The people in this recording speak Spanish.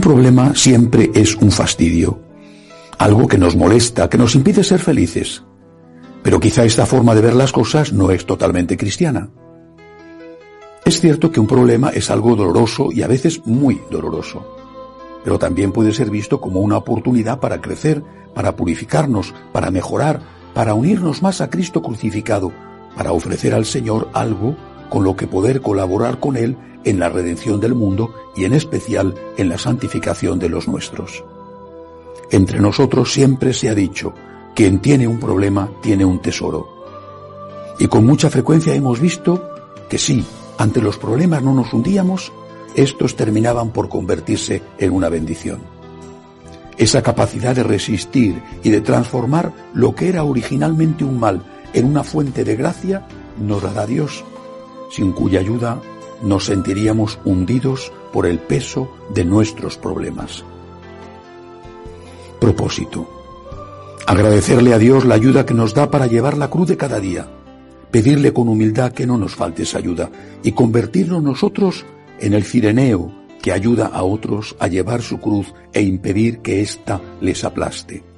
problema siempre es un fastidio, algo que nos molesta, que nos impide ser felices. Pero quizá esta forma de ver las cosas no es totalmente cristiana. Es cierto que un problema es algo doloroso y a veces muy doloroso, pero también puede ser visto como una oportunidad para crecer, para purificarnos, para mejorar, para unirnos más a Cristo crucificado, para ofrecer al Señor algo con lo que poder colaborar con Él en la redención del mundo y en especial en la santificación de los nuestros. Entre nosotros siempre se ha dicho, quien tiene un problema tiene un tesoro. Y con mucha frecuencia hemos visto que sí, ante los problemas no nos hundíamos, estos terminaban por convertirse en una bendición. Esa capacidad de resistir y de transformar lo que era originalmente un mal en una fuente de gracia nos la da Dios, sin cuya ayuda nos sentiríamos hundidos por el peso de nuestros problemas. Propósito. Agradecerle a Dios la ayuda que nos da para llevar la cruz de cada día, pedirle con humildad que no nos falte esa ayuda y convertirnos nosotros en el cireneo que ayuda a otros a llevar su cruz e impedir que ésta les aplaste.